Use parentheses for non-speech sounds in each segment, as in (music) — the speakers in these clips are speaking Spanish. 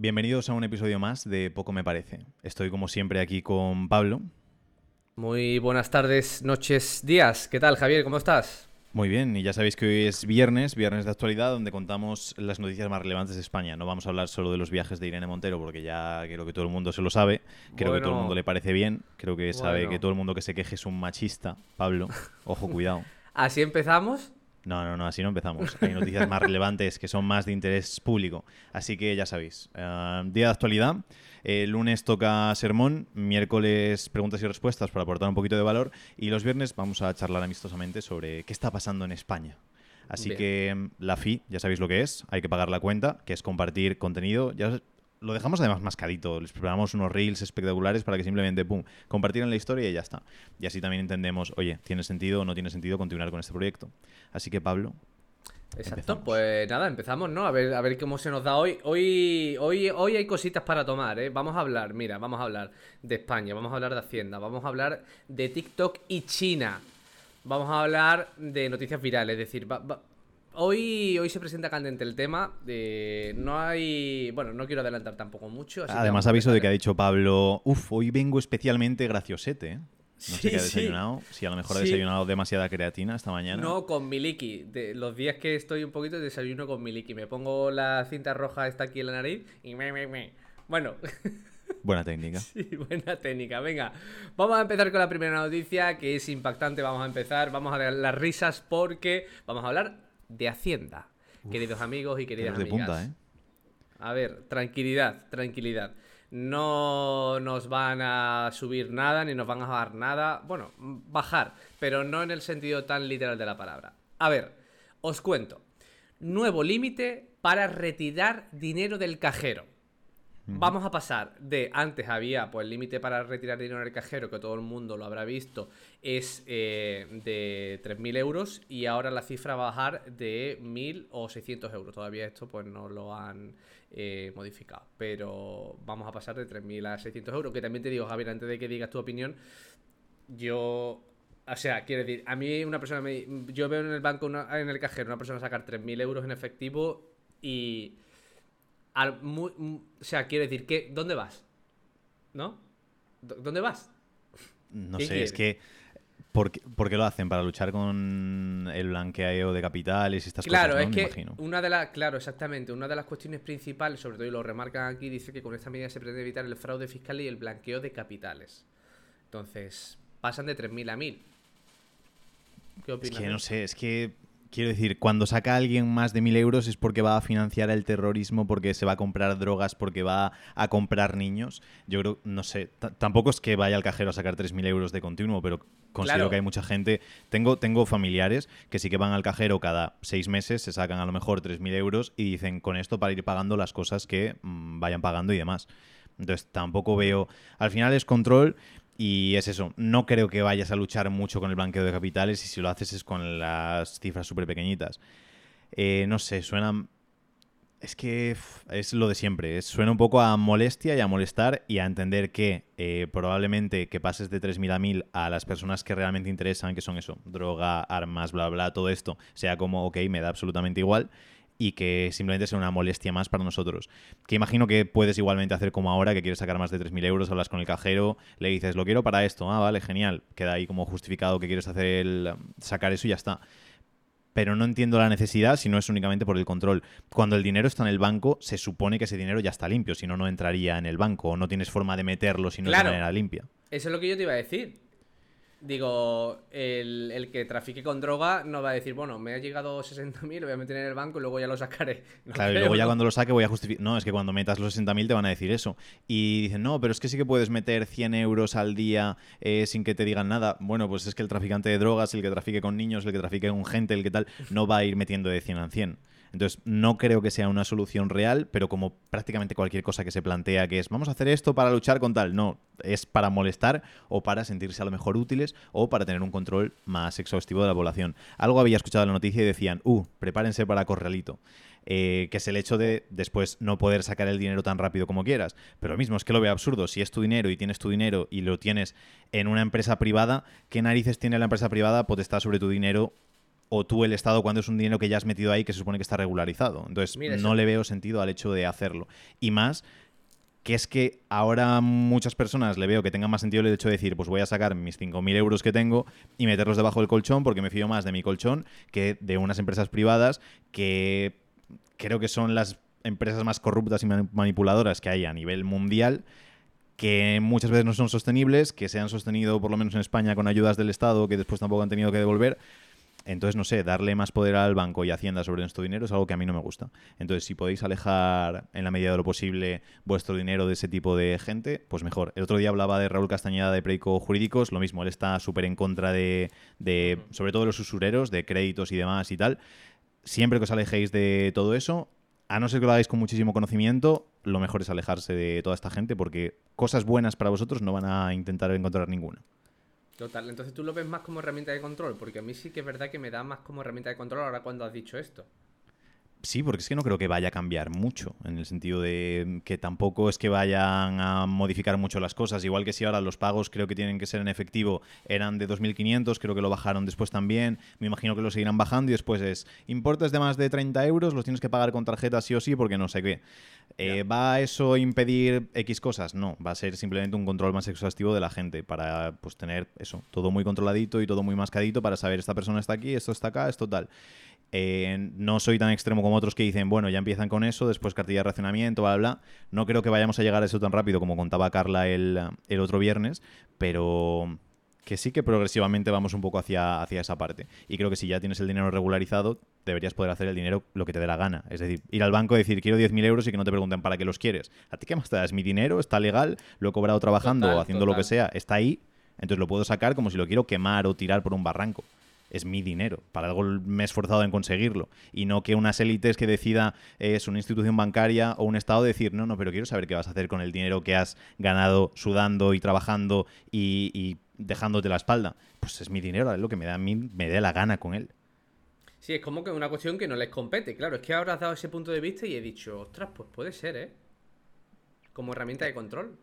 Bienvenidos a un episodio más de Poco Me Parece. Estoy como siempre aquí con Pablo. Muy buenas tardes, noches, días. ¿Qué tal, Javier? ¿Cómo estás? Muy bien, y ya sabéis que hoy es viernes, viernes de actualidad, donde contamos las noticias más relevantes de España. No vamos a hablar solo de los viajes de Irene Montero, porque ya creo que todo el mundo se lo sabe. Creo que todo el mundo le parece bien. Creo que sabe Bueno. que todo el mundo que se queje es un machista. Pablo, (laughs) ojo, cuidado. Así empezamos. No, no, no, así no empezamos. Hay noticias más relevantes que son más de interés público. Así que ya sabéis. eh, día de actualidad. El lunes toca sermón, miércoles preguntas y respuestas para aportar un poquito de valor y los viernes vamos a charlar amistosamente sobre qué está pasando en España. Así Bien. que mm, la FI, ya sabéis lo que es, hay que pagar la cuenta, que es compartir contenido. Ya lo dejamos además mascadito, les preparamos unos reels espectaculares para que simplemente, pum, compartir en la historia y ya está. Y así también entendemos, oye, ¿tiene sentido o no tiene sentido continuar con este proyecto? Así que Pablo, Exacto. Empezamos. Pues nada, empezamos, ¿no? A ver, a ver cómo se nos da hoy. Hoy, hoy, hoy hay cositas para tomar, ¿eh? Vamos a hablar, mira, vamos a hablar de España, vamos a hablar de Hacienda, vamos a hablar de TikTok y China. Vamos a hablar de noticias virales, es decir, va- va- hoy, hoy se presenta candente el tema. De, no hay. Bueno, no quiero adelantar tampoco mucho. así Además, aviso de que ha dicho Pablo, uff, hoy vengo especialmente graciosete. ¿eh? No sé Sí, qué ha sí. desayunado, si a lo mejor ha Sí. desayunado demasiada creatina esta mañana. No, con Miliki. De, los días que estoy un poquito desayuno con Miliki. Me pongo la cinta roja esta aquí en la nariz y me, me, me. Bueno, (laughs) Buena técnica. sí, buena técnica. Venga, vamos a empezar con la primera noticia que es impactante. Vamos a empezar, vamos a dar las risas porque vamos a hablar de Hacienda. Queridos amigos y queridas de amigas. punta, ¿eh? A ver, tranquilidad, tranquilidad. No nos van a subir nada ni nos van a bajar nada. Bueno, bajar, pero no en el sentido tan literal de la palabra. A ver, os cuento. Nuevo límite para retirar dinero del cajero. Vamos a pasar de antes había pues el límite para retirar dinero del cajero que todo el mundo lo habrá visto es eh, de 3.000 euros y ahora la cifra va a bajar de 1.000 o 600 euros. Todavía esto pues no lo han eh, modificado, pero vamos a pasar de 3.000 a 600 euros. Que también te digo Javier, antes de que digas tu opinión, yo... O sea, quiero decir, a mí una persona me... Yo veo en el banco, en el cajero, una persona sacar 3.000 euros en efectivo y... al o sea, quiero decir, que ¿dónde vas? ¿No? ¿Dó- ¿Dónde vas? No ¿Qué sé, es que. ¿por qué, por qué lo hacen? ¿Para luchar con el blanqueo de capitales y estas Claro, cosas? ¿no? es Me que imagino. una de las, claro, exactamente, una de las cuestiones principales, sobre todo y lo remarcan aquí, dice que con esta medida se pretende evitar el fraude fiscal y el blanqueo de capitales. Entonces, pasan de 3.000 a 1.000. ¿Qué Es opinas? que de no sé, es que. Quiero decir, cuando saca alguien más de mil euros es porque va a financiar el terrorismo, porque se va a comprar drogas, porque va a comprar niños. Yo creo, no sé, tampoco es que vaya al cajero a sacar 3.000 euros de continuo, pero considero Claro. que hay mucha gente. Tengo, tengo familiares que sí que van al cajero cada seis meses, se sacan a lo mejor 3.000 euros y dicen con esto para ir pagando las cosas que mm, vayan pagando y demás. Entonces tampoco veo. Al final es control y es eso. No creo que vayas a luchar mucho con el blanqueo de capitales y si lo haces es con las cifras súper pequeñitas. Eh, no sé, suena. Es que es lo de siempre. suena un poco a molestia y a molestar y a entender que eh, probablemente que pases de 3.000 a 1.000 a las personas que realmente interesan, que son eso, droga, armas, bla, bla, todo esto, sea como, ok, me da absolutamente igual y que simplemente sea una molestia más para nosotros. Que imagino que puedes igualmente hacer como ahora, que quieres sacar más de 3.000 euros, hablas con el cajero, le dices, lo quiero para esto, ah, vale, genial, queda ahí como justificado que quieres hacer el, sacar eso y ya está. Pero no entiendo la necesidad si no es únicamente por el control. Cuando el dinero está en el banco, se supone que ese dinero ya está limpio, si no, no entraría en el banco, o no tienes forma de meterlo si no es Claro. de manera limpia. Eso es lo que yo te iba a decir. Digo, el, el que trafique con droga no va a decir, bueno, me ha llegado 60.000, lo voy a meter en el banco y luego ya lo sacaré. (laughs) No Claro, y luego ya ¿no? cuando lo saque voy a justificar. No, es que cuando metas los 60.000 te van a decir eso. Y dicen, no, pero es que sí que puedes meter 100 euros al día eh, sin que te digan nada. Bueno, pues es que el traficante de drogas, el que trafique con niños, el que trafique con gente, el que tal, no va a ir metiendo de 100 a 100. Entonces, no creo que sea una solución real, pero como prácticamente cualquier cosa que se plantea que es, vamos a hacer esto para luchar con tal, no, es para molestar o para sentirse a lo mejor útiles o para tener un control más exhaustivo de la población. Algo había escuchado en la noticia y decían, uh, prepárense para corralito. eh, que es el hecho de después no poder sacar el dinero tan rápido como quieras. Pero lo mismo, es que lo veo absurdo. Si es tu dinero y tienes tu dinero y lo tienes en una empresa privada, ¿qué narices tiene la empresa privada potestad sobre tu dinero o tú el Estado cuando es un dinero que ya has metido ahí que se supone que está regularizado. Entonces, no le veo sentido al hecho de hacerlo. Y más que es que ahora muchas personas le veo que tengan más sentido el hecho de decir, pues voy a sacar mis 5.000 euros que tengo y meterlos debajo del colchón porque me fío más de mi colchón que de unas empresas privadas que creo que son las empresas más corruptas y manipuladoras que hay a nivel mundial que muchas veces no son sostenibles, que se han sostenido por lo menos en España con ayudas del Estado que después tampoco han tenido que devolver entonces, no sé, darle más poder al banco y Hacienda sobre nuestro dinero es algo que a mí no me gusta. Entonces, si podéis alejar en la medida de lo posible vuestro dinero de ese tipo de gente, pues mejor. El otro día hablaba de Raúl Castañeda de Preico Jurídicos, lo mismo, él está súper en contra de, de, sobre todo de los usureros, de créditos y demás y tal. Siempre que os alejéis de todo eso, a no ser que lo hagáis con muchísimo conocimiento, lo mejor es alejarse de toda esta gente porque cosas buenas para vosotros no van a intentar encontrar ninguna. Total, entonces tú lo ves más como herramienta de control, porque a mí sí que es verdad que me da más como herramienta de control ahora cuando has dicho esto. Sí, porque es que no creo que vaya a cambiar mucho, en el sentido de que tampoco es que vayan a modificar mucho las cosas, igual que si ahora los pagos creo que tienen que ser en efectivo eran de 2.500, creo que lo bajaron después también, me imagino que lo seguirán bajando y después es, importes de más de 30 euros, los tienes que pagar con tarjeta sí o sí porque no sé qué. Eh, ¿Va eso a impedir X cosas? No, va a ser simplemente un control más exhaustivo de la gente para pues tener eso, todo muy controladito y todo muy mascadito para saber esta persona está aquí, esto está acá, esto tal. Eh, no soy tan extremo como otros que dicen, bueno, ya empiezan con eso, después cartilla de racionamiento, bla, bla, No creo que vayamos a llegar a eso tan rápido como contaba Carla el, otro viernes, pero que sí que progresivamente vamos un poco hacia, hacia esa parte. Y creo que si ya tienes el dinero regularizado, deberías poder hacer el dinero lo que te dé la gana. Es decir, ir al banco y decir, quiero 10.000 euros y que no te pregunten para qué los quieres. ¿A ti qué más te das? Mi dinero está legal, lo he cobrado trabajando o haciendo lo que sea, está ahí, entonces lo puedo sacar como si lo quiero quemar o tirar por un barranco es mi dinero, para algo me he esforzado en conseguirlo, y no que unas élites que decida es una institución bancaria o un Estado decir, no, no, pero quiero saber qué vas a hacer con el dinero que has ganado sudando y trabajando y, dejándote la espalda. Pues es mi dinero, es lo que me da a mí, me dé la gana con él. Sí, es como que una cuestión que no les compete. Claro, es que ahora has dado ese punto de vista y he dicho, ostras, pues puede ser, ¿eh? Como herramienta de control.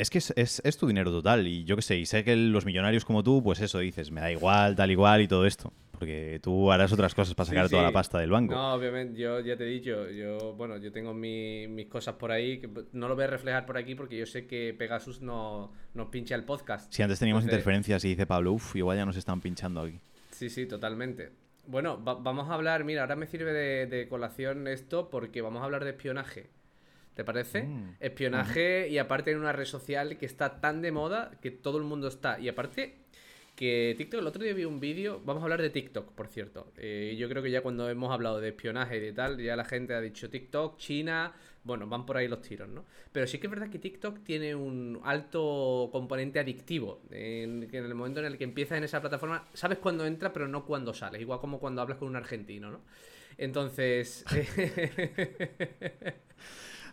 Es que es, tu dinero total y yo qué sé, y sé que los millonarios como tú, pues eso, dices, me da igual, tal igual y todo esto. Porque tú harás otras cosas para sacar toda la pasta del banco. No, obviamente, yo ya te he dicho, yo, bueno, yo tengo mis cosas por ahí, que no lo voy a reflejar por aquí porque yo sé que Pegasus no, nos pincha el podcast. Si antes teníamos interferencias y dice Pablo, uff, igual ya nos están pinchando aquí. Sí, sí, totalmente. Bueno, vamos a hablar, mira, ahora me sirve de colación esto porque vamos a hablar de espionaje. ¿Te parece? Mm. Espionaje y aparte en una red social que está tan de moda que todo el mundo está. Y aparte que TikTok, el otro día vi un vídeo, vamos a hablar de TikTok, por cierto. Eh, yo creo que ya cuando hemos hablado de espionaje y de tal, ya la gente ha dicho TikTok, China, bueno, van por ahí los tiros, ¿no? Pero sí que es verdad que TikTok tiene un alto componente adictivo. En, en el momento en el que empiezas en esa plataforma, sabes cuándo entra, pero no cuándo sales. Igual como cuando hablas con un argentino, ¿no? Entonces... (laughs)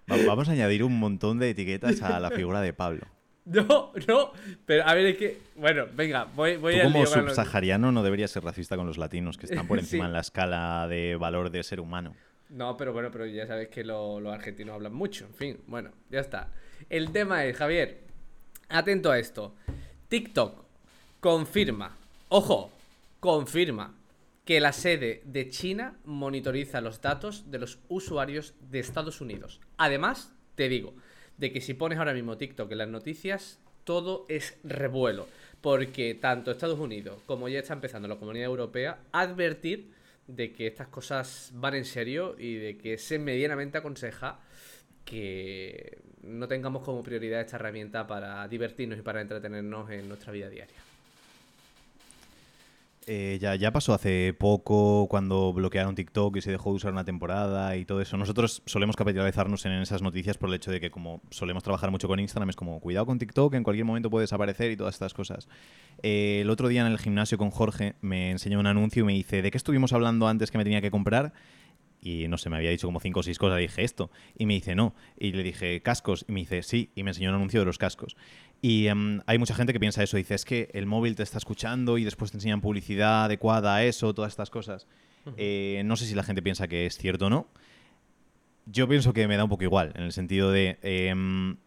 Vamos a añadir un montón de etiquetas a la figura de Pablo. (laughs) No, no, pero a ver, es que. Bueno, venga, voy, voy Tú como subsahariano no deberías ser racista con los latinos, que están por (laughs) encima en la escala de valor de ser humano. No, pero bueno, pero ya sabes que los argentinos hablan mucho. En fin, bueno, ya está. El tema es, Javier, atento a esto. TikTok confirma, ojo, confirma que la sede de China monitoriza los datos de los usuarios de Estados Unidos. Además, te digo, de que si pones ahora mismo TikTok en las noticias, todo es revuelo. Porque tanto Estados Unidos como ya está empezando la comunidad europea, advertir de que estas cosas van en serio y de que se medianamente aconseja que no tengamos como prioridad esta herramienta para divertirnos y para entretenernos en nuestra vida diaria. Eh, ya, ya pasó hace poco cuando bloquearon TikTok y se dejó de usar una temporada y todo eso. Nosotros solemos capitalizarnos en esas noticias por el hecho de que como solemos trabajar mucho con Instagram, es como cuidado con TikTok, en cualquier momento puede desaparecer y todas estas cosas. Eh, el otro día en el gimnasio con Jorge me enseñó un anuncio y me dice, ¿de qué estuvimos hablando antes que me tenía que comprar? y no sé, me había dicho como cinco o seis cosas, y dije esto, y me dice no, y le dije cascos, y me dice sí, y me enseñó un anuncio de los cascos. Y em, hay mucha gente que piensa eso, dice es que el móvil te está escuchando y después te enseñan publicidad adecuada a eso, todas estas cosas. Eh, no sé si la gente piensa que es cierto o no. Yo pienso que me da un poco igual, en el sentido de... Em,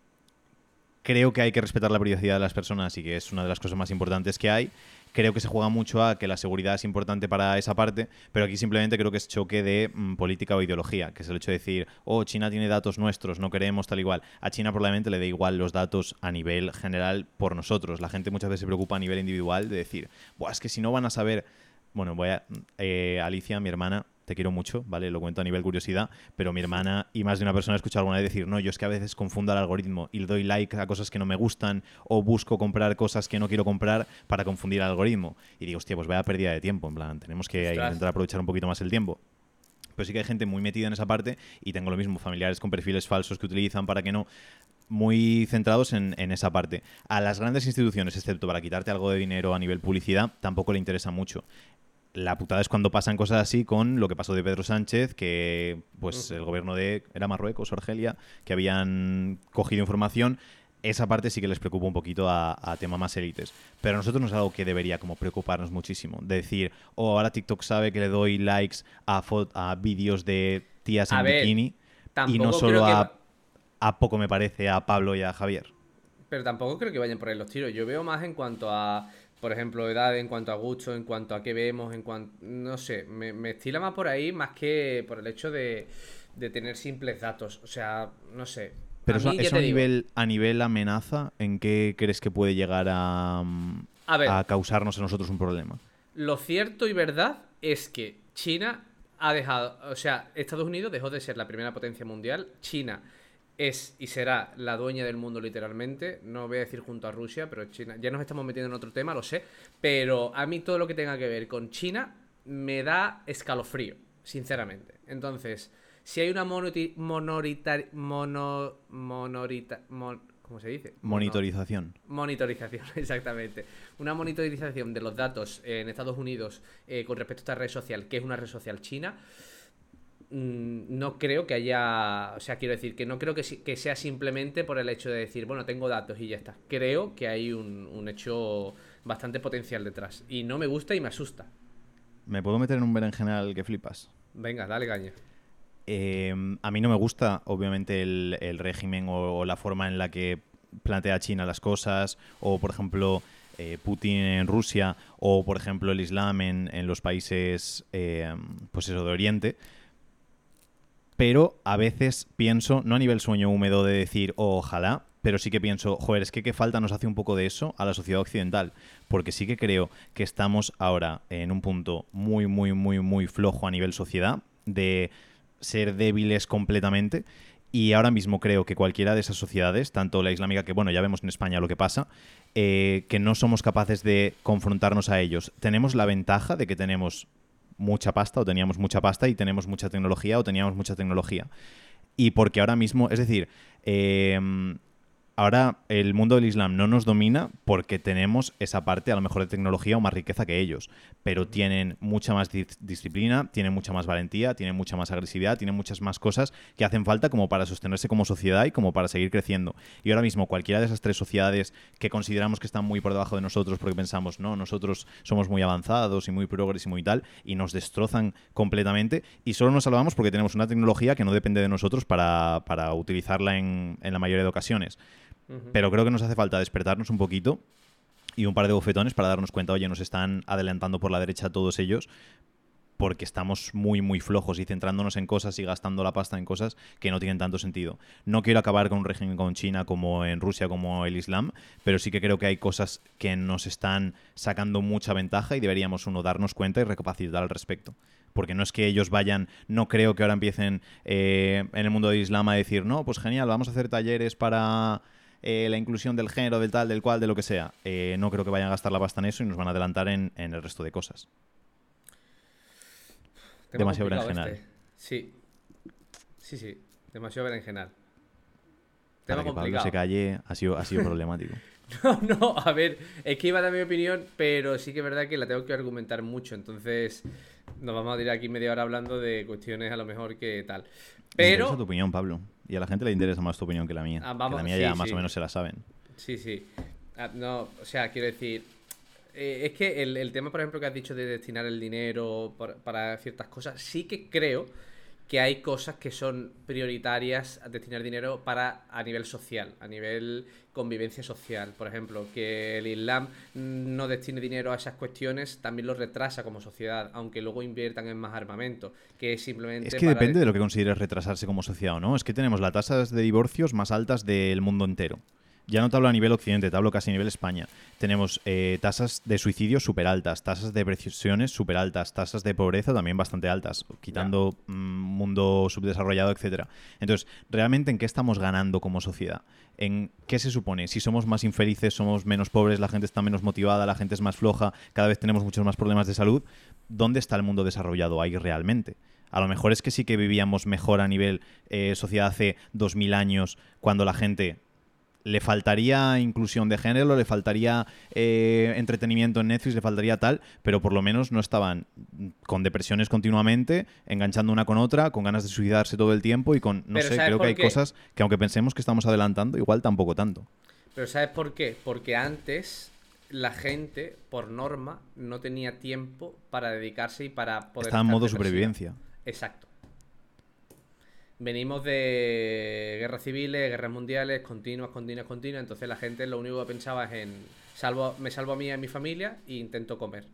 creo que hay que respetar la privacidad de las personas y que es una de las cosas más importantes que hay creo que se juega mucho a que la seguridad es importante para esa parte, pero aquí simplemente creo que es choque de mm, política o ideología, que es el hecho de decir, oh, China tiene datos nuestros, no queremos tal igual. A China probablemente le dé igual los datos a nivel general por nosotros. La gente muchas veces se preocupa a nivel individual de decir, Buah, es que si no van a saber... Bueno, voy a... Eh, Alicia, mi hermana, te quiero mucho, ¿vale? Lo cuento a nivel curiosidad, pero mi hermana y más de una persona ha escuchado alguna vez decir, no, yo es que a veces confundo el algoritmo y le doy like a cosas que no me gustan o busco comprar cosas que no quiero comprar para confundir el algoritmo. Y digo, hostia, pues vaya pérdida de tiempo, en plan, tenemos que intentar aprovechar un poquito más el tiempo pero sí que hay gente muy metida en esa parte y tengo lo mismo, familiares con perfiles falsos que utilizan para que no muy centrados en, en, esa parte. A las grandes instituciones, excepto para quitarte algo de dinero a nivel publicidad, tampoco le interesa mucho la putada es cuando pasan cosas así con lo que pasó de Pedro Sánchez, que pues el gobierno de era Marruecos o Argelia, que habían cogido información. Esa parte sí que les preocupa un poquito a, tema más élites. Pero a nosotros no es algo que debería como preocuparnos muchísimo. De decir, oh, ahora TikTok sabe que le doy likes a, a vídeos de tías en bikini. Y no solo a, a poco me parece a Pablo y a Javier. Pero tampoco creo que vayan por ahí los tiros. Yo veo más en cuanto a por ejemplo, edad, en cuanto a gusto, en cuanto a qué vemos, en cuanto. No sé, me, estila más por ahí más que por el hecho de, tener simples datos. O sea, no sé. Pero eso, a, nivel, a nivel amenaza, ¿en qué crees que puede llegar a, a, causarnos a nosotros un problema? Lo cierto y verdad es que China ha dejado. O sea, Estados Unidos dejó de ser la primera potencia mundial. China es y será la dueña del mundo literalmente. No voy a decir junto a Rusia, pero China. Ya nos estamos metiendo en otro tema, lo sé. Pero a mí todo lo que tenga que ver con China me da escalofrío, sinceramente. Entonces, si hay una monorita, mono, monorita, ¿cómo se dice? Monitorización. monitorización, (laughs) exactamente. Una monitorización de los datos en Estados Unidos eh, con respecto a esta red social, que es una red social china no creo que haya, o sea, quiero decir que no creo que, sea simplemente por el hecho de decir, bueno, tengo datos y ya está. Creo que hay un, hecho bastante potencial detrás. Y no me gusta y me asusta. ¿Me puedo meter en un berenjenal que flipas? Venga, dale caña. Em, a mí no me gusta, obviamente, el, régimen o, la forma en la que plantea China las cosas, o por ejemplo, eh, Putin en Rusia, o por ejemplo, el Islam en, en los países, eh, pues eso, de Oriente pero a veces pienso, no a nivel sueño húmedo de decir, oh, ojalá, pero sí que pienso, joder, es que qué falta nos hace un poco de eso a la sociedad occidental, porque sí que creo que estamos ahora en un punto muy, muy, muy, muy flojo a nivel sociedad, de ser débiles completamente. Y ahora mismo creo que cualquiera de esas sociedades, tanto la islámica, que bueno, ya vemos en España lo que pasa, eh, que no somos capaces de confrontarnos a ellos. Tenemos la ventaja de que tenemos mucha pasta o teníamos mucha pasta y tenemos mucha tecnología o teníamos mucha tecnología. Y porque ahora mismo, es decir, eh, ahora el mundo del Islam no nos domina porque tenemos esa parte a lo mejor de tecnología o más riqueza que ellos, pero tienen mucha más disciplina, tienen mucha más valentía, tienen mucha más agresividad, tienen muchas más cosas que hacen falta como para sostenerse como sociedad y como para seguir creciendo. Y ahora mismo cualquiera de esas tres sociedades que consideramos que están muy por debajo de nosotros porque pensamos, no, nosotros somos muy avanzados y muy progres y muy tal, y nos destrozan completamente y solo nos salvamos porque tenemos una tecnología que no depende de nosotros para, utilizarla en la mayoría de ocasiones. Pero creo que nos hace falta despertarnos un poquito y un par de bofetones para darnos cuenta, oye, nos están adelantando por la derecha todos ellos porque estamos muy, muy flojos y centrándonos en cosas y gastando la pasta en cosas que no tienen tanto sentido. No quiero acabar con un régimen con China como en Rusia, como el Islam, pero sí que creo que hay cosas que nos están sacando mucha ventaja y deberíamos uno darnos cuenta y recapacitar al respecto. Porque no es que ellos vayan, no creo que ahora empiecen eh, en el mundo del Islam a decir, no, pues genial, vamos a hacer talleres para eh, la inclusión del género, del tal, del cual, de lo que sea. Eh, no creo que vayan a gastar la pasta en eso y nos van a adelantar en, el resto de cosas. Demasiado berenjenal. Este. Sí. Sí, sí. Demasiado berenjenal. Tema Para que Pablo se calle ha sido, ha sido problemático. (laughs) No, no, a ver, es que iba a dar mi opinión, pero sí que es verdad que la tengo que argumentar mucho, entonces nos vamos a tirar aquí media hora hablando de cuestiones a lo mejor que tal. Pero... Me tu opinión, Pablo. Y a la gente le interesa más tu opinión que la mía. Ah, que la mía ya más o menos se la saben. Sí, sí. Ah, no, o sea, quiero decir... Eh, es que el, tema, por ejemplo, que has dicho de destinar el dinero para ciertas cosas, sí que creo que hay cosas que son prioritarias a destinar dinero para a nivel social, a nivel convivencia social. Por ejemplo, que el Islam no destine dinero a esas cuestiones también lo retrasa como sociedad, aunque luego inviertan en más armamento, que es simplemente... Es que depende de lo que consideres retrasarse como sociedad o no. Es que tenemos las tasas de divorcios más altas del mundo entero ya no te hablo a nivel occidente, te hablo casi a nivel España. Tenemos eh, tasas de suicidio súper altas, tasas de depresiones súper altas, tasas de pobreza también bastante altas, quitando mm, mundo subdesarrollado, etcétera. Entonces, ¿realmente en qué estamos ganando como sociedad? ¿En qué se supone? Si somos más infelices, somos menos pobres, la gente está menos motivada, la gente es más floja, cada vez tenemos muchos más problemas de salud, ¿dónde está el mundo desarrollado ahí realmente? A lo mejor es que sí que vivíamos mejor a nivel eh, sociedad hace 2000 años, cuando la gente le faltaría inclusión de género, le faltaría eh, entretenimiento en Netflix, le faltaría tal, pero por lo menos no estaban con depresiones continuamente, enganchando una con otra, con ganas de suicidarse todo el tiempo y con, no sé, creo que hay cosas que aunque pensemos que estamos adelantando, igual tampoco tanto. Pero ¿sabes por qué? Porque antes la gente, por norma, no tenía tiempo para dedicarse y para poder... Estaba en modo supervivencia. Exacto. Venimos de guerras civiles, guerras mundiales, continuas, continuas, continuas. Entonces la gente lo único que pensaba es en salvo, me salvo a mí y a mi familia e intento comer.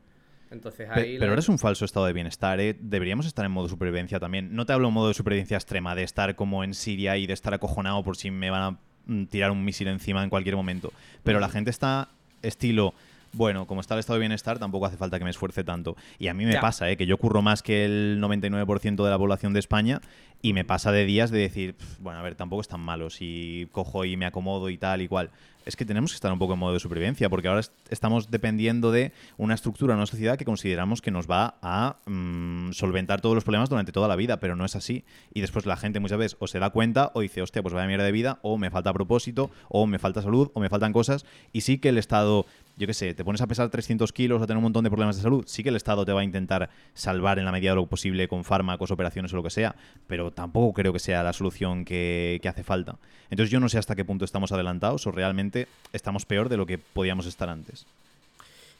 Entonces ahí pero, ahora es un falso estado de bienestar, ¿eh? Deberíamos estar en modo supervivencia también. No te hablo en modo de supervivencia extrema, de estar como en Siria y de estar acojonado por si me van a mm, tirar un misil encima en cualquier momento. Pero la gente está estilo bueno, como está el estado de bienestar, tampoco hace falta que me esfuerce tanto. Y a mí me pasa, ¿eh? que yo curro más que el 99% de la población de España y me pasa de días de decir, bueno, a ver, tampoco es tan malo si cojo y me acomodo y tal y cual. Es que tenemos que estar un poco en modo de supervivencia, porque ahora estamos dependiendo de una estructura, una sociedad que consideramos que nos va a mm, solventar todos los problemas durante toda la vida, pero no es así. Y después la gente muchas veces o se da cuenta o dice, hostia, pues vaya mierda de vida, o me falta propósito, o me falta salud, o me faltan cosas. Y sí que el Estado yo qué sé, te pones a pesar 300 kilos, a tener un montón de problemas de salud, sí que el Estado te va a intentar salvar en la medida de lo posible con fármacos, operaciones o lo que sea, pero tampoco creo que sea la solución que, hace falta. Entonces yo no sé hasta qué punto estamos adelantados o realmente estamos peor de lo que podíamos estar antes.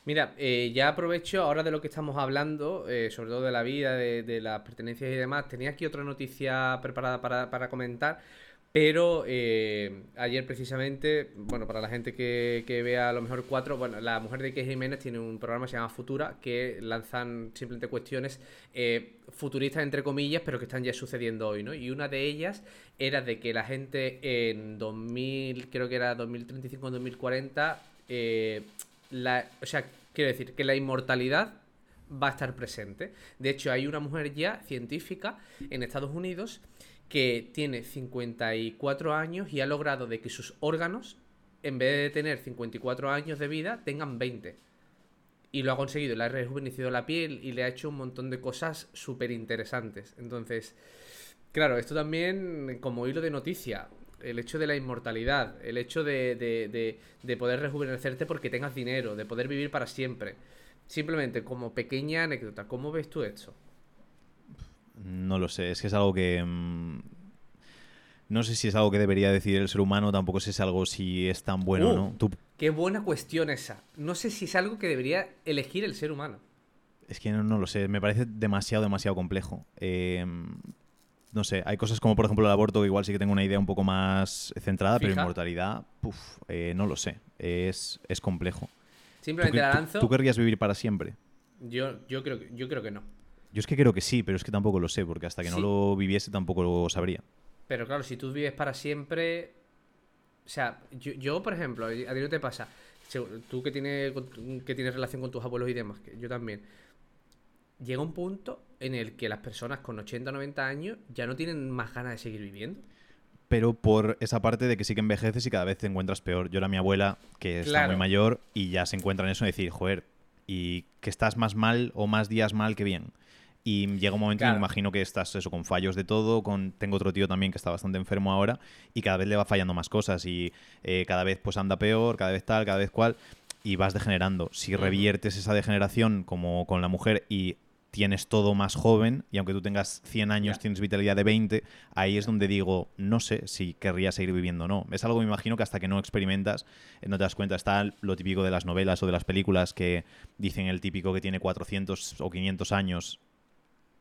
Mira, eh, ya aprovecho ahora de lo que estamos hablando, eh, sobre todo de la vida, de, las pertenencias y demás. Tenía aquí otra noticia preparada para, para comentar. Pero eh, ayer precisamente, bueno, para la gente que, vea a lo mejor cuatro, bueno, la mujer de Key Jiménez tiene un programa que se llama Futura, que lanzan simplemente cuestiones eh, futuristas entre comillas, pero que están ya sucediendo hoy, ¿no? Y una de ellas era de que la gente en 2000, creo que era 2035 2040, eh, la, o sea, quiero decir, que la inmortalidad va a estar presente. De hecho, hay una mujer ya científica en Estados Unidos que tiene 54 años y ha logrado de que sus órganos, en vez de tener 54 años de vida, tengan 20. Y lo ha conseguido, le ha rejuvenecido la piel y le ha hecho un montón de cosas súper interesantes. Entonces, claro, esto también como hilo de noticia, el hecho de la inmortalidad, el hecho de, de, de poder rejuvenecerte porque tengas dinero, de poder vivir para siempre. Simplemente como pequeña anécdota, ¿cómo ves tú esto? No lo sé, es que es algo que... Mm, no sé si es algo que debería decidir el ser humano, tampoco sé si es algo si es tan bueno o no. Qué buena cuestión esa. No sé si es algo que debería elegir el ser humano. Es que no, lo sé, me parece demasiado, demasiado complejo. Em, no sé, hay cosas como por ejemplo el aborto, que igual sí que tengo una idea un poco más centrada, pero inmortalidad, puf, eh, no lo sé, es, es complejo. Simplemente la lanzo. ¿Tú, querrías vivir para siempre? Yo, yo, creo, yo creo que no. Yo es que creo que sí, pero es que tampoco lo sé, porque hasta que no lo viviese tampoco lo sabría. Pero claro, si tú vives para siempre. O sea, yo, por ejemplo, a ti no te pasa. Tú que tienes, que tienes relación con tus abuelos y demás, que yo también. Llega un punto en el que las personas con 80 o 90 años ya no tienen más ganas de seguir viviendo pero por esa parte de que sí que envejeces y cada vez te encuentras peor. Yo era mi abuela, que está muy mayor, y ya se encuentra en eso de decir, joder, y que estás más mal o más días mal que bien. Y llega un momento, me imagino que estás eso, con fallos de todo. Con, tengo otro tío también que está bastante enfermo ahora y cada vez le va fallando más cosas y eh, cada vez pues anda peor, cada vez tal, cada vez cual y vas degenerando. Si reviertes esa degeneración como con la mujer y tienes todo más joven y aunque tú tengas 100 años, tienes vitalidad de 20, ahí es donde digo, no sé si querría seguir viviendo o no. Es algo, me imagino, que hasta que no experimentas, eh, no te das cuenta. Está lo típico de las novelas o de las películas que dicen el típico que tiene 400 o 500 años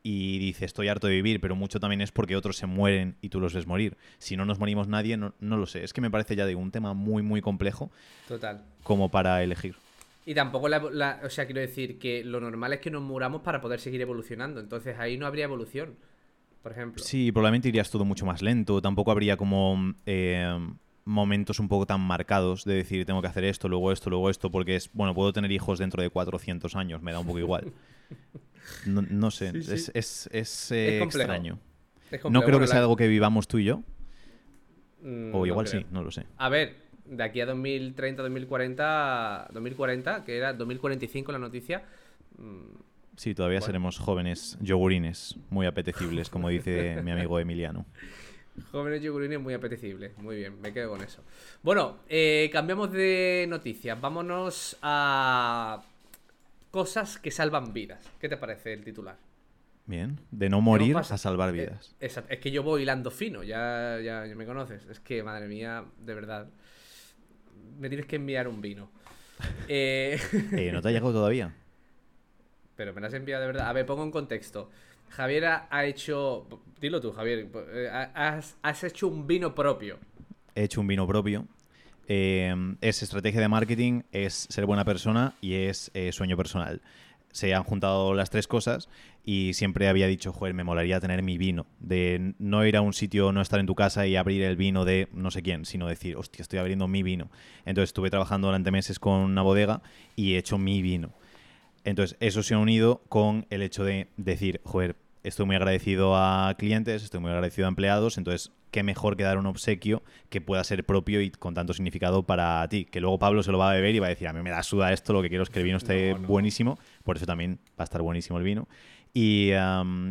y dice estoy harto de vivir, pero mucho también es porque otros se mueren y tú los ves morir. Si no nos morimos nadie, no, no lo sé. Es que me parece ya de un tema muy, muy complejo Total. como para elegir. Y tampoco, la, la- o sea, quiero decir que lo normal es que nos muramos para poder seguir evolucionando. Entonces ahí no habría evolución, por ejemplo. Sí, probablemente irías todo mucho más lento. Tampoco habría como eh, momentos un poco tan marcados de decir tengo que hacer esto, luego esto, luego esto, porque es, bueno, puedo tener hijos dentro de 400 años, me da un poco igual. (laughs) No, no sé, Sí, sí. es, es, es, eh, Es extraño. Es No creo que sea algo que vivamos tú y yo, Mm, o no igual creo. sí, no lo sé. A ver, de aquí a 2030, 2040, 2040, que era 2045 la noticia. mm, Sí, todavía Bueno. seremos jóvenes yogurines, muy apetecibles, como dice (laughs) mi amigo Emiliano. Jóvenes yogurines muy apetecibles. Muy bien, me quedo con eso. Bueno, eh, cambiamos de noticias. Vámonos a cosas que salvan vidas. ¿Qué te parece el titular? Bien, de no morir a salvar Eh, vidas. es que yo voy hilando fino, ya, ya, ya me conoces. Es que, madre mía, de verdad. Me tienes que enviar un vino. (laughs) Eh, Eh, ¿No te ha llegado todavía? (laughs) pero me lo has enviado de verdad. A ver, pongo en contexto. Javier ha, hecho. Dilo tú, Javier. Has, has hecho un vino propio. He hecho un vino propio. Eh, es estrategia de marketing, es ser buena persona y es eh, sueño personal. Se han juntado las tres cosas y siempre había dicho, joder, me molaría tener mi vino. De no ir a un sitio, no estar en tu casa y abrir el vino de no sé quién, sino decir, hostia, estoy abriendo mi vino. Entonces estuve trabajando durante meses con una bodega y he hecho mi vino. Entonces, eso se ha unido con el hecho de decir, joder, estoy muy agradecido a clientes, estoy muy agradecido a empleados, entonces, qué mejor que dar un obsequio que pueda ser propio y con tanto significado para ti. Que luego Pablo se lo va a beber y va a decir, a mí me da suda esto, lo que quiero es que el vino (laughs) esté No, no. buenísimo, por eso también va a estar buenísimo el vino. Y,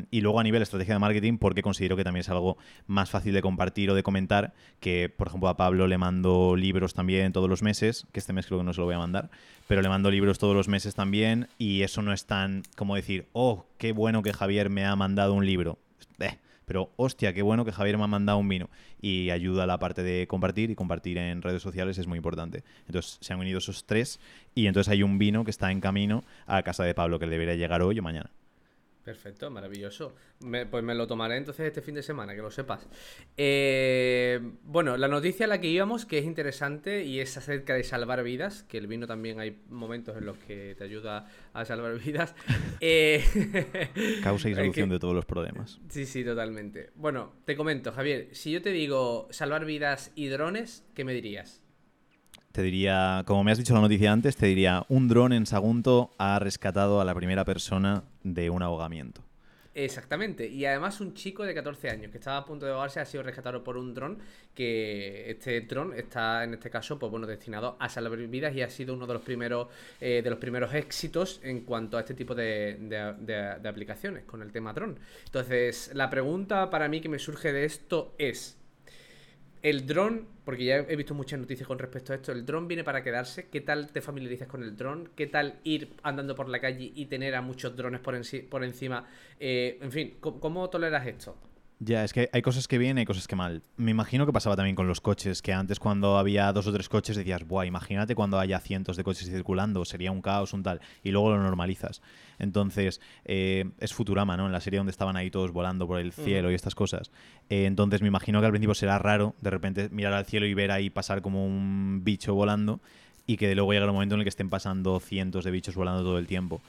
y luego a nivel estrategia de marketing, porque considero que también es algo más fácil de compartir o de comentar, que por ejemplo a Pablo le mando libros también todos los meses, que este mes creo que no se lo voy a mandar, pero le mando libros todos los meses también y eso no es tan como decir, oh, qué bueno que Javier me ha mandado un libro. Pero hostia, qué bueno que Javier me ha mandado un vino. Y ayuda a la parte de compartir y compartir en redes sociales es muy importante. Entonces se han unido esos tres y entonces hay un vino que está en camino a casa de Pablo que debería llegar hoy o mañana. Perfecto, maravilloso. Me- pues me lo tomaré entonces este fin de semana, que lo sepas. Eh, bueno, la noticia a la que íbamos, que es interesante y es acerca de salvar vidas, que el vino también hay momentos en los que te ayuda a salvar (laughs) vidas. Eh, (laughs) Causa y solución que- de todos los problemas. Sí, sí, totalmente. Bueno, te comento, Javier, si yo te digo salvar vidas y drones, ¿qué me dirías? Te diría, como me has dicho la noticia antes, te diría, un dron en Sagunto ha rescatado a la primera persona de un ahogamiento. Exactamente, y además un chico de 14 años que estaba a punto de ahogarse ha sido rescatado por un dron que este dron está en este caso pues bueno destinado a salvar vidas y ha sido uno de los primeros eh, de los primeros éxitos en cuanto a este tipo de, de- aplicaciones con el tema dron. Entonces la pregunta para mí que me surge de esto es el dron, porque ya he visto muchas noticias con respecto a esto, el dron viene para quedarse. ¿Qué tal te familiarizas con el dron? ¿Qué tal ir andando por la calle y tener a muchos drones por, enci- por encima? Eh, en fin, ¿cómo, cómo toleras esto? Ya, es que hay cosas que bien y hay cosas que mal. Me imagino que pasaba también con los coches, que antes cuando había dos o tres coches decías, buah, imagínate cuando haya cientos de coches circulando, sería un caos, un tal, y luego lo normalizas. Entonces, eh, es Futurama, ¿no? En la serie donde estaban ahí todos volando por el cielo y estas cosas. Eh, entonces, me imagino que al principio será raro de repente mirar al cielo y ver ahí pasar como un bicho volando y que luego llegue el momento en el que estén pasando cientos de bichos volando todo el tiempo.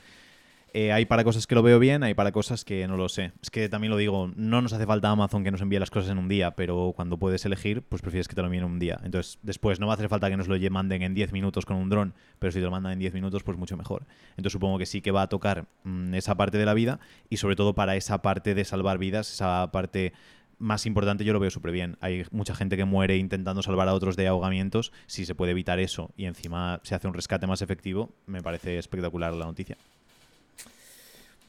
Eh, hay para cosas que lo veo bien, hay para cosas que no lo sé. Es que también lo digo, no nos hace falta Amazon que nos envíe las cosas en un día, pero cuando puedes elegir, pues prefieres que te lo envíen en un día. Entonces, después no va a hacer falta que nos lo manden en 10 minutos con un dron, pero si te lo mandan en 10 minutos, pues mucho mejor. Entonces, supongo que sí que va a tocar mm, esa parte de la vida y sobre todo para esa parte de salvar vidas, esa parte más importante yo lo veo súper bien. Hay mucha gente que muere intentando salvar a otros de ahogamientos. Si se puede evitar eso y encima se hace un rescate más efectivo, me parece espectacular la noticia.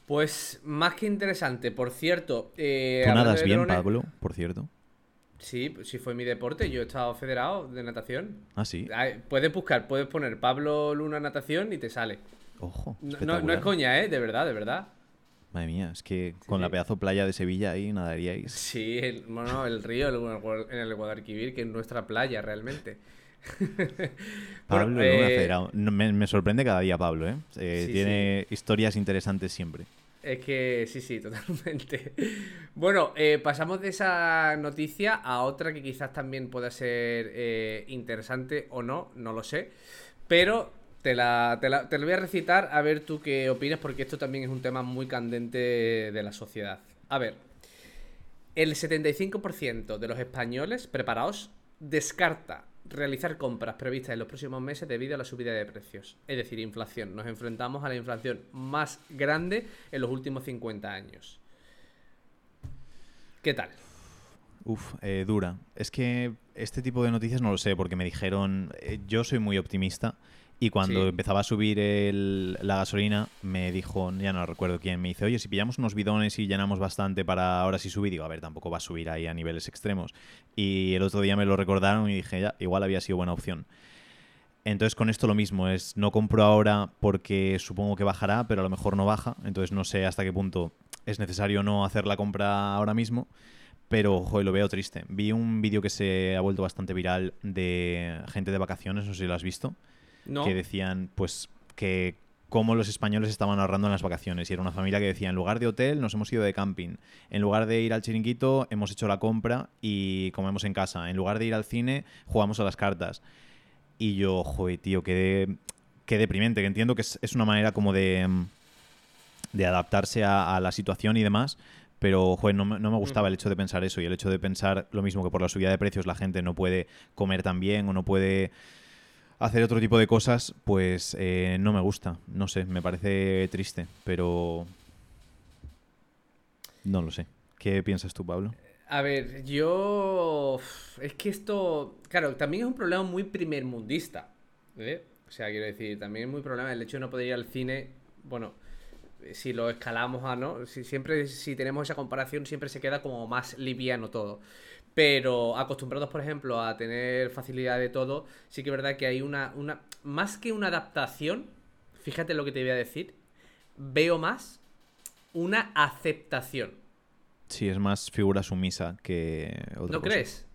Pues más que interesante, por cierto. Eh, Tú nadas bien, drones- Pablo, por cierto. Sí, sí fue mi deporte, yo he estado federado de natación. Ah, sí. Puedes buscar, puedes poner Pablo Luna Natación y te sale. Ojo. No, es coña, ¿eh? De verdad, de verdad. Madre mía, es que con sí. la pedazo playa de Sevilla ahí nadaríais. Sí, el, bueno, el río en el Guadalquivir, que es nuestra playa realmente. (laughs) Pablo Bueno, Luna eh, federado. Me, me sorprende cada día Pablo, ¿eh? Eh, Sí, tiene historias interesantes siempre. Es que sí, sí, (laughs) totalmente. Bueno, eh, pasamos de esa noticia a otra que quizás también pueda ser eh, interesante o no, no lo sé. Pero te la, te, la, te voy a recitar a ver tú qué opinas, porque esto también es un tema muy candente de la sociedad. A ver, el 75% de los españoles preparados descarta realizar compras previstas en los próximos meses debido a la subida de precios. Es decir, inflación. Nos enfrentamos a la inflación más grande en los últimos 50 años. ¿Qué tal? Uf, eh, dura. Es que este tipo de noticias no lo sé, porque me dijeron, eh, yo soy muy optimista y cuando empezaba a subir la gasolina, me dijo, ya no recuerdo quién, me dice, oye, si pillamos unos bidones y llenamos bastante para ahora sí subir, digo, a ver, tampoco va a subir ahí a niveles extremos. Y el otro día me lo recordaron y dije, ya, igual había sido buena opción. Entonces con esto lo mismo, es no compro ahora porque supongo que bajará, pero a lo mejor no baja, entonces no sé hasta qué punto es necesario no hacer la compra ahora mismo. Pero, joder, lo veo triste. Vi un vídeo que se ha vuelto bastante viral de gente de vacaciones, no sé si lo has visto que decían, pues, que cómo los españoles estaban ahorrando en las vacaciones. Y era una familia que decía, en lugar de hotel nos hemos ido de camping. En lugar de ir al chiringuito hemos hecho la compra y comemos en casa. En lugar de ir al cine jugamos a las cartas. Y yo, joder, tío, qué, qué deprimente. Que entiendo que es, una manera como de, de adaptarse a, la situación y demás. Pero, joder, no, no, me gustaba el hecho de pensar eso y el hecho de pensar lo mismo que por la subida de precios la gente no puede comer tan bien o no puede hacer otro tipo de cosas, pues eh, no me gusta. No sé, me parece triste, pero no lo sé. ¿Qué piensas tú, Pablo? A ver, yo... Es que esto, claro, también es un problema muy primermundista. ¿eh? O sea, quiero decir, también es muy problema el hecho de no poder ir al cine. Bueno, si lo escalamos a no, si siempre si tenemos esa comparación siempre se queda como más liviano todo. Pero acostumbrados, por ejemplo, a tener facilidad de todo, sí que es verdad que hay una, una. Más que una adaptación, fíjate lo que te voy a decir. Veo más una aceptación. Sí, es más figura sumisa que otra ¿No crees?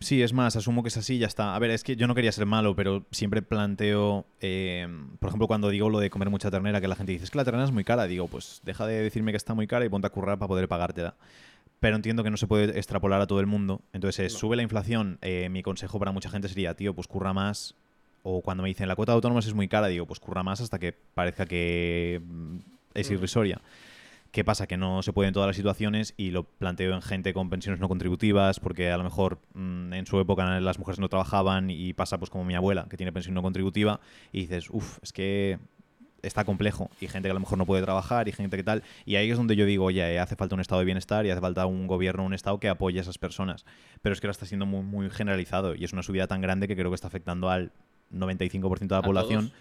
Sí, es más, asumo que es así y ya está. A ver, es que yo no quería ser malo, pero siempre planteo, eh, por ejemplo, cuando digo lo de comer mucha ternera, que la gente dice, es que la ternera es muy cara, digo, pues deja de decirme que está muy cara y ponte a currar para poder pagártela pero entiendo que no se puede extrapolar a todo el mundo. Entonces, sube la inflación, eh, mi consejo para mucha gente sería, tío, pues curra más. O cuando me dicen la cuota de autónomos es muy cara, digo, pues curra más hasta que parezca que mm, es irrisoria. ¿Qué pasa? Que no se puede en todas las situaciones y lo planteo en gente con pensiones no contributivas, porque a lo mejor mm, en su época las mujeres no trabajaban y pasa pues como mi abuela, que tiene pensión no contributiva, y dices, uff, es que está complejo y gente que a lo mejor no puede trabajar y gente que tal. Y ahí es donde yo digo, oye, hace falta un estado de bienestar y hace falta un gobierno, un estado que apoye a esas personas. Pero es que ahora está siendo muy, muy generalizado y es una subida tan grande que creo que está afectando al 95% de la población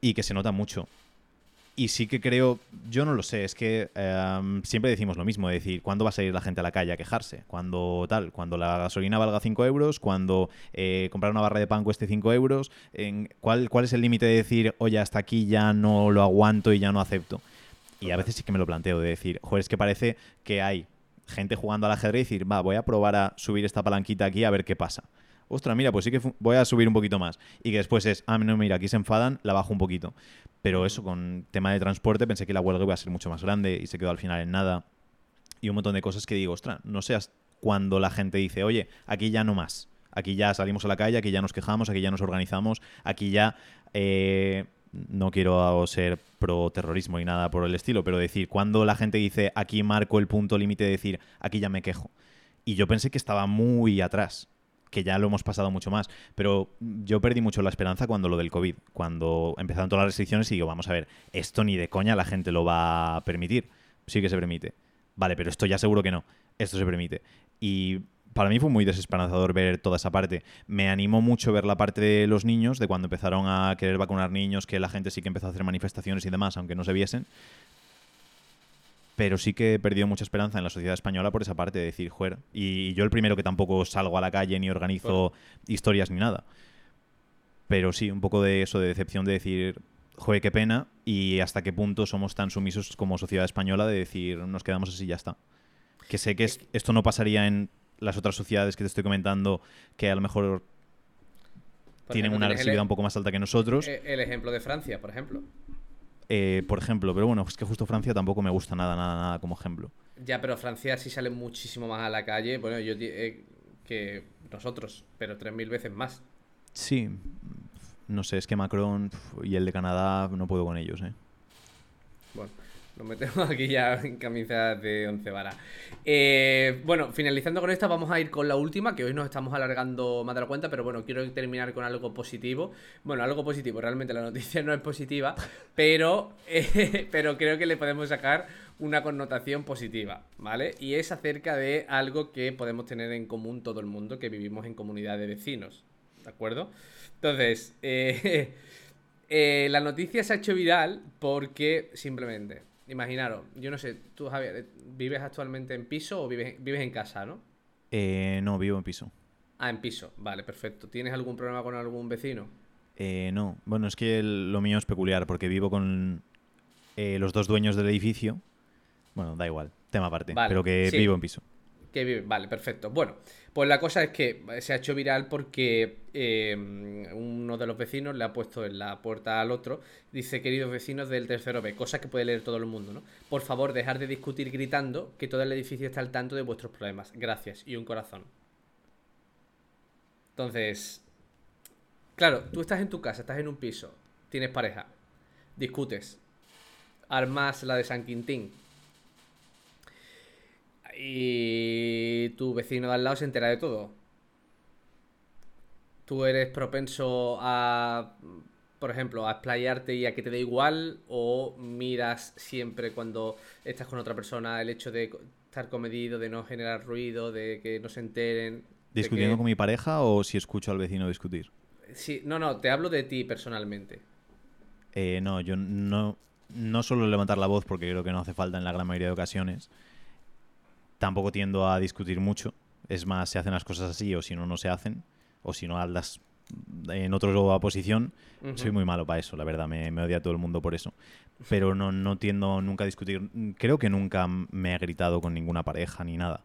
y que se nota mucho. Y sí que creo, yo no lo sé, es que em, siempre decimos lo mismo, es decir, ¿cuándo va a salir la gente a la calle a quejarse? Cuando tal, cuando la gasolina valga 5 euros, cuando eh, comprar una barra de pan cueste 5 euros, en, ¿cuál, ¿cuál es el límite de decir, oye, hasta aquí ya no lo aguanto y ya no acepto? Y a veces sí que me lo planteo, de decir, joder, es que parece que hay gente jugando al ajedrez y decir, va, voy a probar a subir esta palanquita aquí a ver qué pasa ostras, mira, pues sí que voy a subir un poquito más. Y que después es, ah, no, mira, aquí se enfadan, la bajo un poquito. Pero eso, con tema de transporte, pensé que la huelga iba a ser mucho más grande y se quedó al final en nada. Y un montón de cosas que digo, ostras, no seas cuando la gente dice, oye, aquí ya no más. Aquí ya salimos a la calle, aquí ya nos quejamos, aquí ya nos organizamos, aquí ya... Eh, no quiero ser pro terrorismo y nada por el estilo, pero decir, cuando la gente dice aquí marco el punto límite de decir aquí ya me quejo. Y yo pensé que estaba muy atrás que ya lo hemos pasado mucho más. Pero yo perdí mucho la esperanza cuando lo del COVID, cuando empezaron todas las restricciones y digo, vamos a ver, esto ni de coña la gente lo va a permitir. Sí que se permite. Vale, pero esto ya seguro que no. Esto se permite. Y para mí fue muy desesperanzador ver toda esa parte. Me animó mucho ver la parte de los niños, de cuando empezaron a querer vacunar niños, que la gente sí que empezó a hacer manifestaciones y demás, aunque no se viesen pero sí que he perdido mucha esperanza en la sociedad española por esa parte de decir, joder, y yo el primero que tampoco salgo a la calle ni organizo historias ni nada. Pero sí, un poco de eso, de decepción de decir, joder, qué pena, y hasta qué punto somos tan sumisos como sociedad española de decir, nos quedamos así y ya está. Que sé que esto no pasaría en las otras sociedades que te estoy comentando, que a lo mejor tienen una agresividad un poco más alta que nosotros. El ejemplo de Francia, por ejemplo. Eh, por ejemplo. Pero bueno, es que justo Francia tampoco me gusta nada, nada, nada como ejemplo. Ya, pero Francia sí sale muchísimo más a la calle. Bueno, yo eh, que nosotros, pero 3.000 veces más. Sí, no sé, es que Macron y el de Canadá no puedo con ellos, ¿eh? Bueno, nos metemos aquí ya en camisas de once varas. Eh, bueno, finalizando con esta, vamos a ir con la última, que hoy nos estamos alargando más de la cuenta, pero bueno, quiero terminar con algo positivo. Bueno, algo positivo, realmente la noticia (laughs) no es positiva, pero, eh, pero creo que le podemos sacar una connotación positiva, ¿vale? Y es acerca de algo que podemos tener en común todo el mundo que vivimos en comunidad de vecinos, ¿de acuerdo? Entonces, eh, (laughs) la noticia se ha hecho viral porque simplemente, imaginaros, yo no sé, tú Javier, ¿vives actualmente en piso o vives, vives en casa, no? Eh, no, vivo en piso. Ah, en piso, vale, perfecto. ¿Tienes algún problema con algún vecino? Eh, no, bueno, es que lo mío es peculiar porque vivo con los dos dueños del edificio. Bueno, da igual, tema aparte, pero que vivo en piso. Que vive, vale, perfecto. Bueno, pues la cosa es que se ha hecho viral porque em, uno de los vecinos le ha puesto en la puerta al otro, dice, queridos vecinos del tercero B, cosa que puede leer todo el mundo, ¿no? Por favor, dejar de discutir gritando, que todo el edificio está al tanto de vuestros problemas. Gracias. Y un corazón. Entonces, claro, tú estás en tu casa, estás en un piso, tienes pareja, discutes, armas la de San Quintín, y tu vecino de al lado se entera de todo. Tú eres propenso a, por ejemplo, a explayarte y a que te dé igual o miras siempre cuando estás con otra persona el hecho de estar comedido, de no generar ruido, de que no se enteren. ¿Discutiendo con mi pareja o si escucho al vecino discutir? Sí, no, no, te hablo de ti personalmente. Eh, no, yo no, no suelo levantar la voz porque creo que no hace falta en la gran mayoría de ocasiones. Tampoco tiendo a discutir mucho. Es más, se hacen las cosas así o si no, no se hacen. O si no, hablas en otra posición. Soy muy malo para eso, la verdad. Me, odia todo el mundo por eso. Pero no, no tiendo nunca a discutir. Creo que nunca me he gritado con ninguna pareja ni nada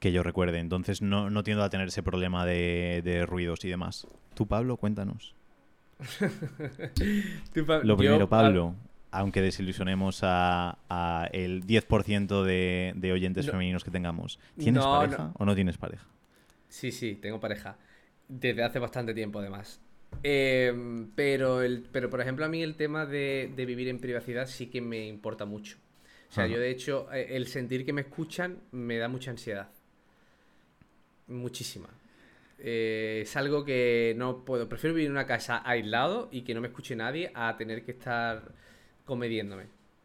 que yo recuerde. Entonces no, no tiendo a tener ese problema de, de ruidos y demás. Tú, Pablo, cuéntanos. (laughs) Lo primero, Pablo, aunque desilusionemos a, el 10% de, oyentes femeninos que tengamos. ¿Tienes pareja o no tienes pareja? Sí, sí, tengo pareja. Desde hace bastante tiempo, además. Em, pero, el, pero, por ejemplo, a mí el tema de, vivir en privacidad sí que me importa mucho. O sea, yo de hecho, eh, el sentir que me escuchan me da mucha ansiedad. Muchísima. Eh, es algo que no puedo. Prefiero vivir en una casa aislado y que no me escuche nadie a tener que estar comediéndome.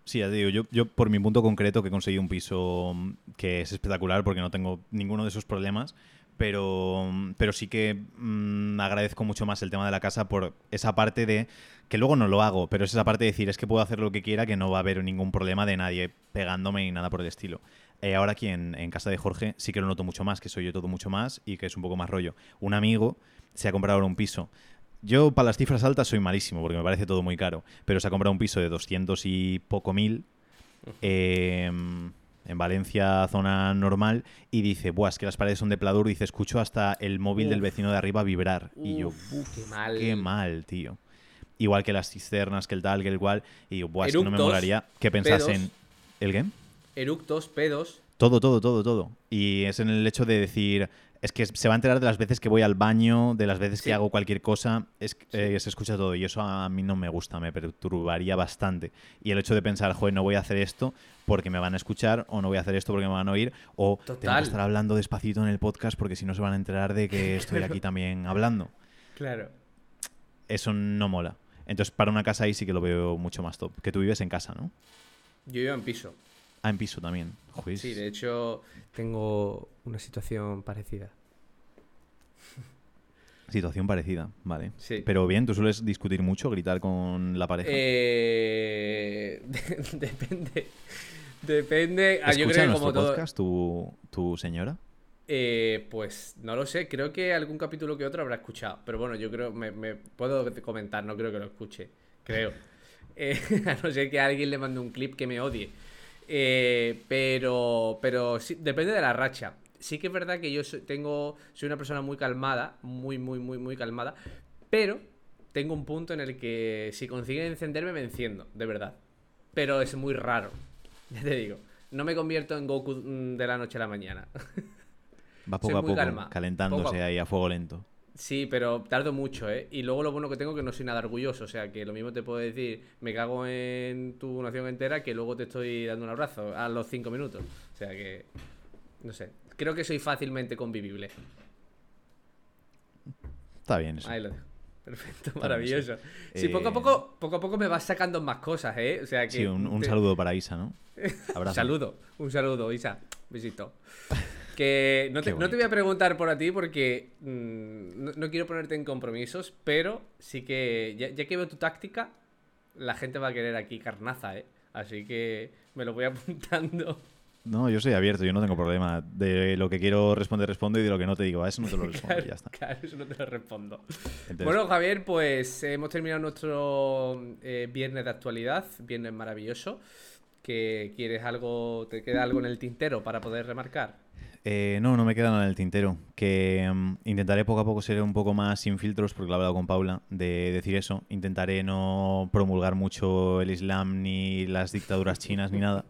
Sí, ya digo, yo, yo por mi punto concreto que he conseguido un piso mm, que es espectacular porque no tengo ninguno de esos problemas, pero, mm, pero sí que mm, agradezco mucho más el tema de la casa por esa parte de que luego no lo hago, pero es esa parte de decir es que puedo hacer lo que quiera, que no va a haber ningún problema de nadie pegándome ni nada por el estilo. Eh, ahora aquí en, en, casa de Jorge sí que lo noto mucho más, que soy yo todo mucho más y que es un poco más rollo. Un amigo se ha comprado ahora un piso yo para las cifras altas soy malísimo porque me parece todo muy caro, pero se ha comprado un piso de 200 y poco mil em, en Valencia, zona normal, y dice, Buah, es que las paredes son de pladur, dice, escucho hasta el móvil del vecino de arriba vibrar. y yo, qué mal. Qué mal, tío. Igual que las cisternas, que el tal, que el cual. Y yo, Buah, es que no me molaría que pensasen... ¿El game? Eructos, pedos. Todo, todo, todo, todo. Y es en el hecho de decir, es que se va a enterar de las veces que voy al baño, de las veces que hago cualquier cosa, es, eh, se escucha todo y eso a mí no me gusta, me perturbaría bastante. Y el hecho de pensar, joder, no voy a hacer esto porque me van a escuchar o no voy a hacer esto porque me van a oír o tengo que estar hablando despacito en el podcast porque si no se van a enterar de que estoy aquí (laughs) también hablando. Claro. Eso no mola. Entonces, para una casa ahí sí que lo veo mucho más top. Que tú vives en casa, ¿no? Yo vivo en piso. Ah, en piso también. Sí, de hecho tengo una situación parecida. Situación parecida, vale. Sí. Pero bien, ¿tú sueles discutir mucho, gritar con la pareja? Eh... (laughs) depende. Depende. Ah, ¿Escucha nuestro podcast tu, tu señora? Eh, pues no lo sé, creo que algún capítulo que otro habrá escuchado. Pero bueno, yo creo, me, me puedo comentar, no creo que lo escuche. Creo. (laughs) Eh, a no ser que alguien le mande un clip que me odie. Eh, pero, pero sí, depende de la racha. Sí que es verdad que yo tengo, soy una persona muy calmada, muy, muy, muy, muy calmada, pero tengo un punto en el que si consiguen encenderme me enciendo, de verdad. Pero es muy raro, (laughs) ya te digo. No me convierto en Goku mm, de la noche a la mañana. (laughs) Va Soy poco a poco, calma. calentándose Poco a- ahí a fuego lento. Sí, pero tardo mucho, ¿eh? Y luego lo bueno que tengo es que no soy nada orgulloso. O sea, que lo mismo te puedo decir, me cago en tu nación entera, que luego te estoy dando un abrazo a los cinco minutos. O sea que, no sé. Creo que soy fácilmente convivible. Está bien eso. Ahí lo dejo. (laughs) Perfecto, maravilloso. Sí, poco a Eh, poco, poco a poco me vas sacando más cosas, ¿eh? O sea que. Sí, un, saludo para Isa, ¿no? Un (laughs) Abrazo. saludo, un saludo, Isa. Besito. Que no te, Qué no te voy a preguntar por a ti porque mm, no, no quiero ponerte en compromisos, pero sí que ya, ya que veo tu táctica, la gente va a querer aquí carnaza, ¿eh? Así que me lo voy (laughs) apuntando. No, yo soy abierto, yo no tengo problema. De lo que quiero responder, respondo y de lo que no te digo, a eso no te lo (laughs) respondo, Claro, ya está. claro, eso no te lo respondo. Entonces, Bueno, Javier, pues hemos terminado nuestro eh, viernes de actualidad, viernes maravilloso. que quieres algo, te queda algo en el tintero para poder remarcar. Eh, no, no me queda nada en el tintero. Que mm, intentaré poco a poco ser un poco más sin filtros, porque lo he hablado con Paula, de decir eso. Intentaré no promulgar mucho el Islam ni las dictaduras chinas ni nada.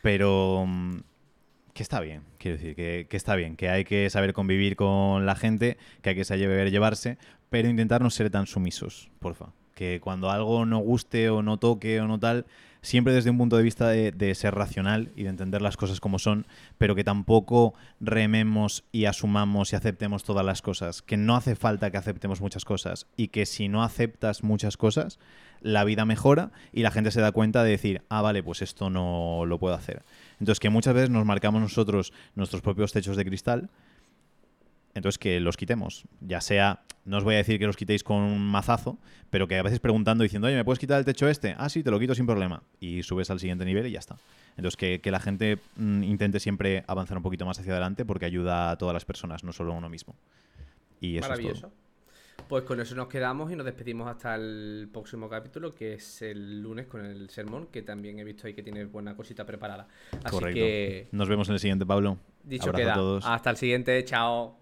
Pero mm, que está bien, quiero decir, que, que está bien, que hay que saber convivir con la gente, que hay que saber llevarse, pero intentar no ser tan sumisos, porfa. Que cuando algo no guste o no toque o no tal, siempre desde un punto de vista de, ser racional y de entender las cosas como son, pero que tampoco rememos y asumamos y aceptemos todas las cosas. Que no hace falta que aceptemos muchas cosas y que si no aceptas muchas cosas, la vida mejora y la gente se da cuenta de decir, ah, vale, pues esto no lo puedo hacer. Entonces, que muchas veces nos marcamos nosotros nuestros propios techos de cristal. Entonces, que los quitemos. Ya sea, no os voy a decir que los quitéis con un mazazo, pero que a veces preguntando, diciendo, oye, ¿me puedes quitar el techo este? Ah, sí, te lo quito sin problema. Y subes al siguiente nivel y ya está. Entonces, que, que la gente mm, intente siempre avanzar un poquito más hacia adelante porque ayuda a todas las personas, no solo a uno mismo. Y eso es Maravilloso. todo. Pues con eso nos quedamos y nos despedimos hasta el próximo capítulo, que es el lunes con el sermón, que también he visto ahí que tiene buena cosita preparada. Así Correcto. que, Nos vemos en el siguiente, Pablo. dicho Abrazo a queda. todos. Hasta el siguiente, chao.